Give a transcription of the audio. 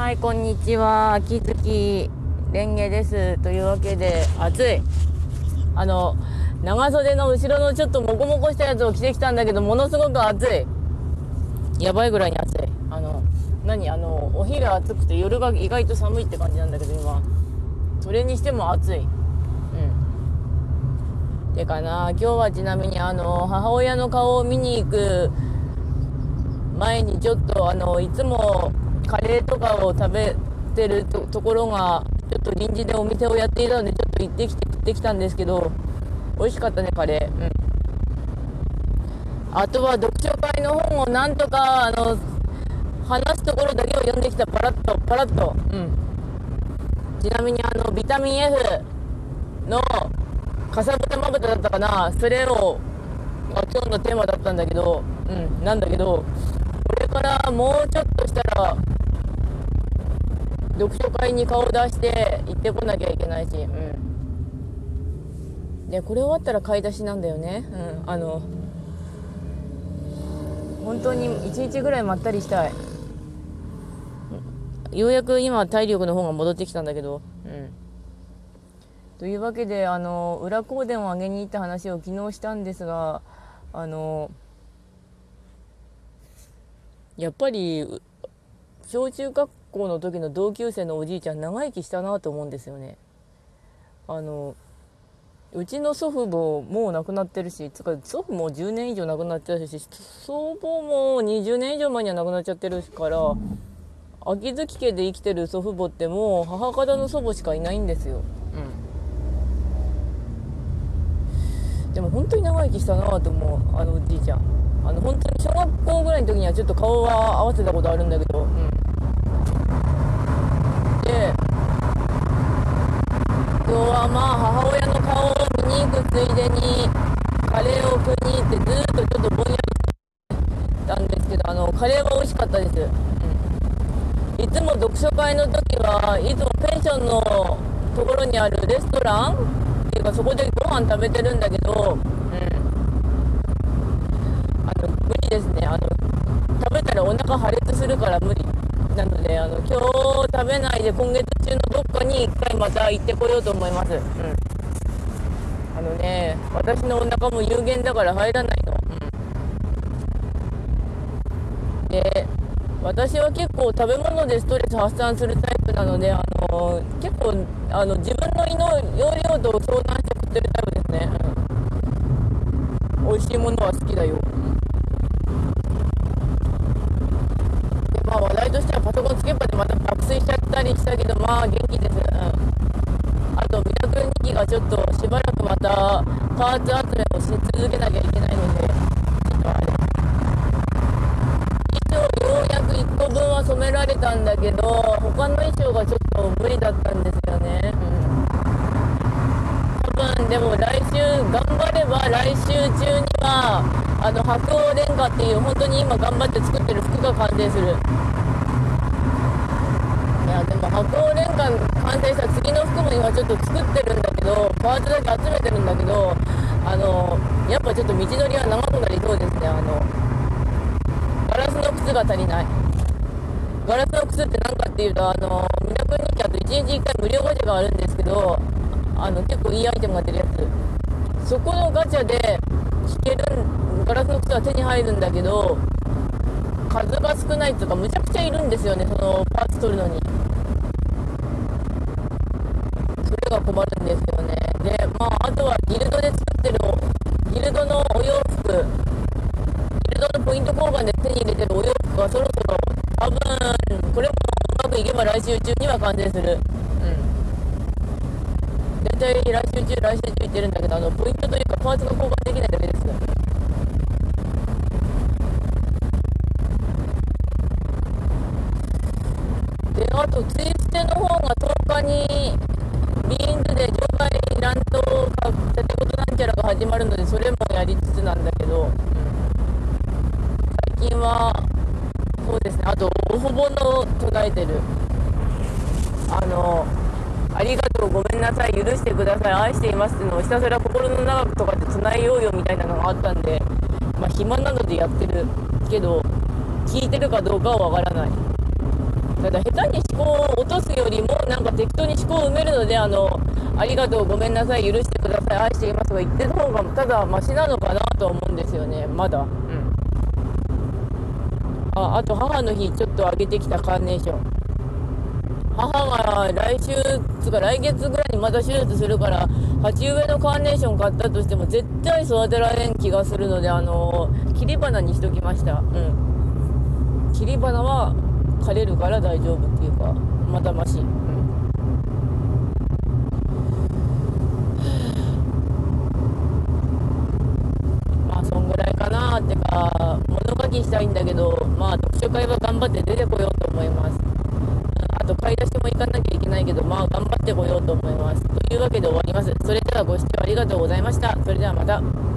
はい、こんにちは。秋月レンゲです。というわけで、暑い。あの、長袖の後ろのちょっとモコモコしたやつを着てきたんだけど、ものすごく暑い。やばいぐらいに暑い。あの、何？あの、お昼暑くて夜が意外と寒いって感じなんだけど、今。それにしても暑い。うん。てかな、今日はちなみにあの、母親の顔を見に行く前にちょっとあの、いつもカレーとかを食べてるとところが、ちょっと臨時でお店をやっていたので、ちょっと行ってきて、食ってきたんですけど、美味しかったね、カレー。うん。あとは読書会の本をなんとか、あの、話すところだけを読んできた、パラッと、パラッと。うん。ちなみにあの、ビタミン F の、かさぶたまぶただったかな、それを、が今日のテーマだったんだけど、うん、なんだけど、これからもうちょっとしたら、読書会に顔を出して行ってこなきゃいけないし、うん。で、これ終わったら買い出しなんだよね。うん、あの、本当に1日ぐらいまったりしたい。ようやく今体力の方が戻ってきたんだけど、うん。というわけで、あの、裏香典をあげに行った話を昨日したんですが、あの、やっぱり、小中学校の時の同級生のおじいちゃん長生きしたなと思うんですよね。あの、うちの祖父母もう亡くなってるし、つか祖父も10年以上亡くなっちゃうし、祖母も20年以上前には亡くなっちゃってるから、秋月家で生きてる祖父母ってもう母方の祖母しかいないんですよ。うん。でも本当に長生きしたなと思う、あのおじいちゃん。あの本当に小学校ぐらいの時にはちょっと顔は合わせたことあるんだけど、うん。で、まあ母親の顔を見に行くついでにカレーを食いに行ってずっとちょっとぼんやりしてたんですけどあのカレーは美味しかったです、うん、いつも読書会の時はいつもペンションのところにあるレストランっていうかそこでご飯食べてるんだけど、うん、あの無理ですね。あの食べたらお腹破裂するから無理。なのであの今日食べないで今月中のどっかに一回また行ってこようと思います、うん、あのね私のお腹も有限だから入らないの、うん、で私は結構食べ物でストレス発散するタイプなのであの結構あの自分の胃の容量と相談して食ってるタイプですね、うん、美味しいものは好きだよまあ話題としてはパソコンつけっぱでまた爆睡しちゃったりしたけど、まあ元気です。うん。あと、ミラクル2機がちょっとしばらくまたパーツ集めをし続けなきゃいけないので、ちょっとあれ。衣装ようやく1個分は染められたんだけど、他の衣装がちょっと無理だったんですよね。うん。多分でも来週頑張れば来週中にはあの白鸚レンガっていう本当に今頑張って作ってる服が完成するいやでも白鸚レンガ完成した次の服も今ちょっと作ってるんだけどパーツだけ集めてるんだけどあのやっぱちょっと道のりは長くなりそうですねあのガラスの靴が足りない。ガラスの靴って何かっていうとあのミラクル日記あと1日1回無料ガチャがあるんですけどあの結構いいアイテムが出るやつ。そこのガチャで引けるガラスの靴は手に入るんだけど数が少ないっていうかむちゃくちゃいるんですよねそのパーツ取るのに。が困るんですよね。でまああとはギルドで作ってるギルドのお洋服。ギルドのポイント交換で手に入れてるお洋服がそろそろ多分これもうまくいけば来週中には完成する。うん。大体来週中、来週中行ってるんだけど、あの、ポイントというかパーツが交換できないだけです。で、あと、ツイステの方が10日に、ビーンズで場外乱闘か、建て事なんちゃらが始まるので、それもやりつつなんだけど、最近は、そうですね、あと、おほぼの唱えてる。あの、ありがとう、ごめんなさい、許してください、愛していますっていうのをひたすら心の中とかで唱えようよみたいなのがあったんで、まあ暇なのでやってるけど、聞いてるかどうかはわからない。ただ下手に思考を落とすよりもなんか適当に思考を埋めるのであのありがとうごめんなさい許してください愛していますとか言ってる方がただマシなのかなと思うんですよね。まだ。うん。ああと母の日ちょっと上げてきたカーネーション。母が来週つか来月ぐらいにまた手術するから鉢植えのカーネーション買ったとしても絶対育てられん気がするのであの切り花にしときました。うん。切り花は枯れるから大丈夫っていうかまだまし、うん、まあそんぐらいかなってか物書きしたいんだけどまあ読書会は頑張って出てこようと思います。あと買い出しも行かなきゃいけないけどまあ頑張ってこようと思います。というわけで終わります。それではご視聴ありがとうございました。それではまた。